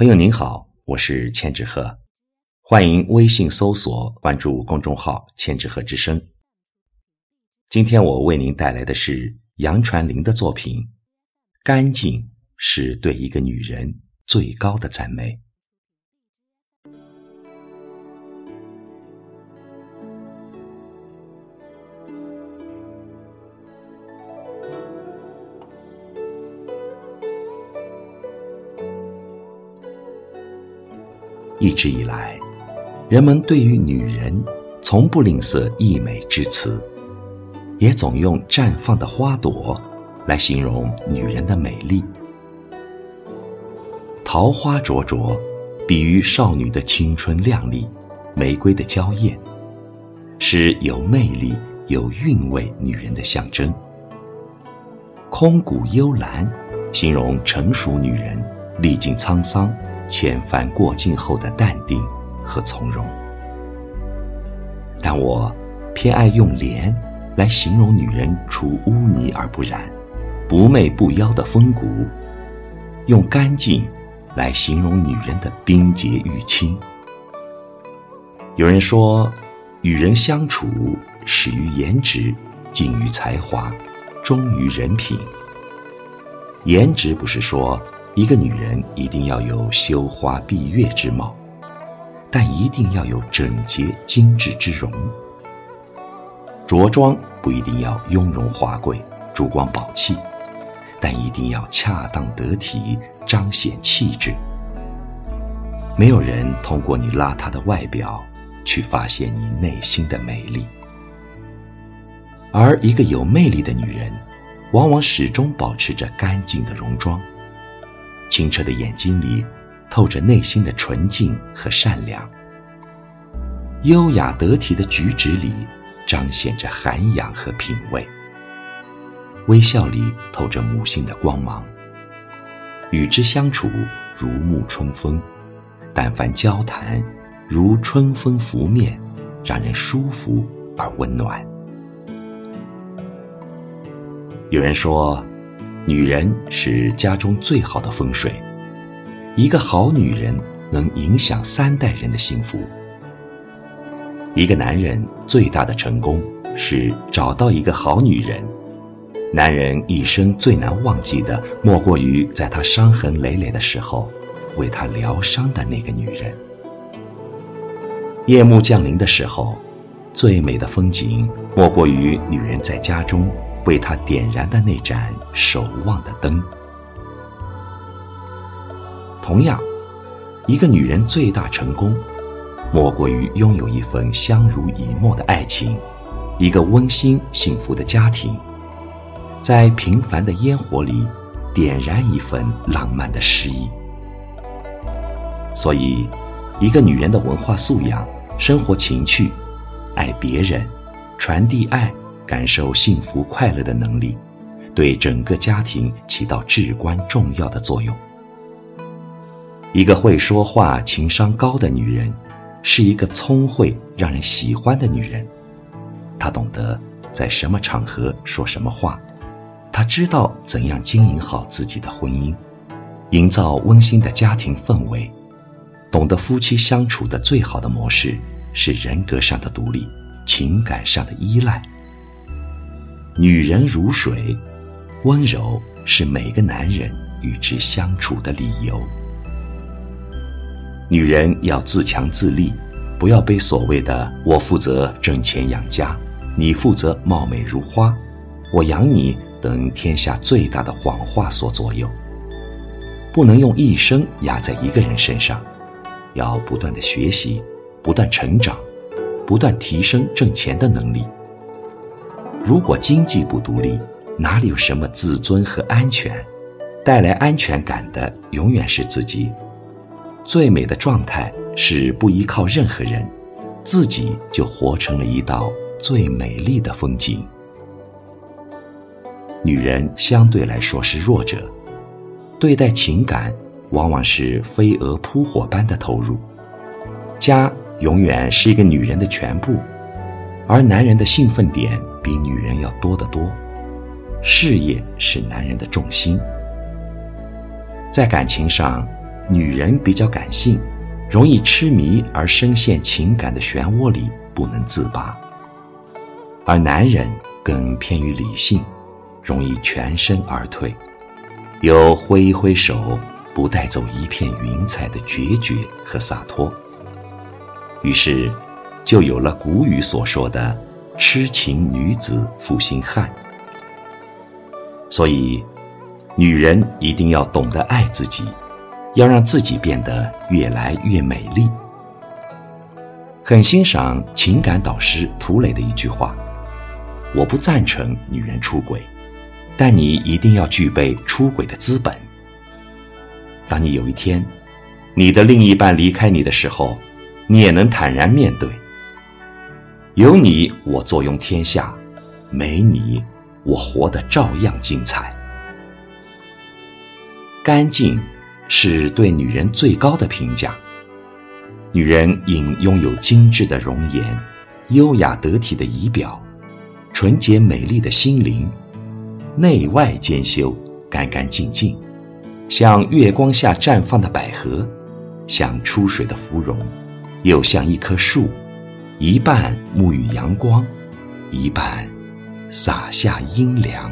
朋友您好，我是千纸鹤，欢迎微信搜索关注公众号“千纸鹤之声”。今天我为您带来的是杨传林的作品《干净是对一个女人最高的赞美》。一直以来，人们对于女人从不吝啬溢美之词，也总用绽放的花朵来形容女人的美丽。桃花灼灼，比喻少女的青春靓丽；玫瑰的娇艳，是有魅力、有韵味女人的象征。空谷幽兰，形容成熟女人历尽沧桑。千帆过尽后的淡定和从容，但我偏爱用莲来形容女人出污泥而不染、不媚不妖的风骨，用干净来形容女人的冰洁玉清。有人说，与人相处始于颜值，敬于才华，忠于人品。颜值不是说。一个女人一定要有羞花闭月之貌，但一定要有整洁精致之容。着装不一定要雍容华贵、珠光宝气，但一定要恰当得体，彰显气质。没有人通过你邋遢的外表去发现你内心的美丽，而一个有魅力的女人，往往始终保持着干净的容妆。清澈的眼睛里，透着内心的纯净和善良；优雅得体的举止里，彰显着涵养和品味；微笑里透着母性的光芒。与之相处如沐春风，但凡交谈，如春风拂面，让人舒服而温暖。有人说。女人是家中最好的风水，一个好女人能影响三代人的幸福。一个男人最大的成功是找到一个好女人，男人一生最难忘记的莫过于在他伤痕累累的时候为他疗伤的那个女人。夜幕降临的时候，最美的风景莫过于女人在家中。为他点燃的那盏守望的灯。同样，一个女人最大成功，莫过于拥有一份相濡以沫的爱情，一个温馨幸福的家庭，在平凡的烟火里点燃一份浪漫的诗意。所以，一个女人的文化素养、生活情趣、爱别人、传递爱。感受幸福快乐的能力，对整个家庭起到至关重要的作用。一个会说话、情商高的女人，是一个聪慧、让人喜欢的女人。她懂得在什么场合说什么话，她知道怎样经营好自己的婚姻，营造温馨的家庭氛围，懂得夫妻相处的最好的模式是人格上的独立，情感上的依赖。女人如水，温柔是每个男人与之相处的理由。女人要自强自立，不要被所谓的“我负责挣钱养家，你负责貌美如花，我养你”等天下最大的谎话所左右。不能用一生压在一个人身上，要不断的学习，不断成长，不断提升挣钱的能力。如果经济不独立，哪里有什么自尊和安全？带来安全感的永远是自己。最美的状态是不依靠任何人，自己就活成了一道最美丽的风景。女人相对来说是弱者，对待情感往往是飞蛾扑火般的投入。家永远是一个女人的全部。而男人的兴奋点比女人要多得多，事业是男人的重心。在感情上，女人比较感性，容易痴迷而深陷情感的漩涡里不能自拔，而男人更偏于理性，容易全身而退，有挥一挥手不带走一片云彩的决绝和洒脱。于是，就有了古语所说的“痴情女子负心汉”。所以，女人一定要懂得爱自己，要让自己变得越来越美丽。很欣赏情感导师涂磊的一句话：“我不赞成女人出轨，但你一定要具备出轨的资本。当你有一天，你的另一半离开你的时候，你也能坦然面对。有你，我坐拥天下；没你。”我活得照样精彩。干净是对女人最高的评价。女人应拥有精致的容颜、优雅得体的仪表、纯洁美丽的心灵，内外兼修，干干净净，像月光下绽放的百合，像出水的芙蓉，又像一棵树，一半沐浴阳光，一半。洒下阴凉。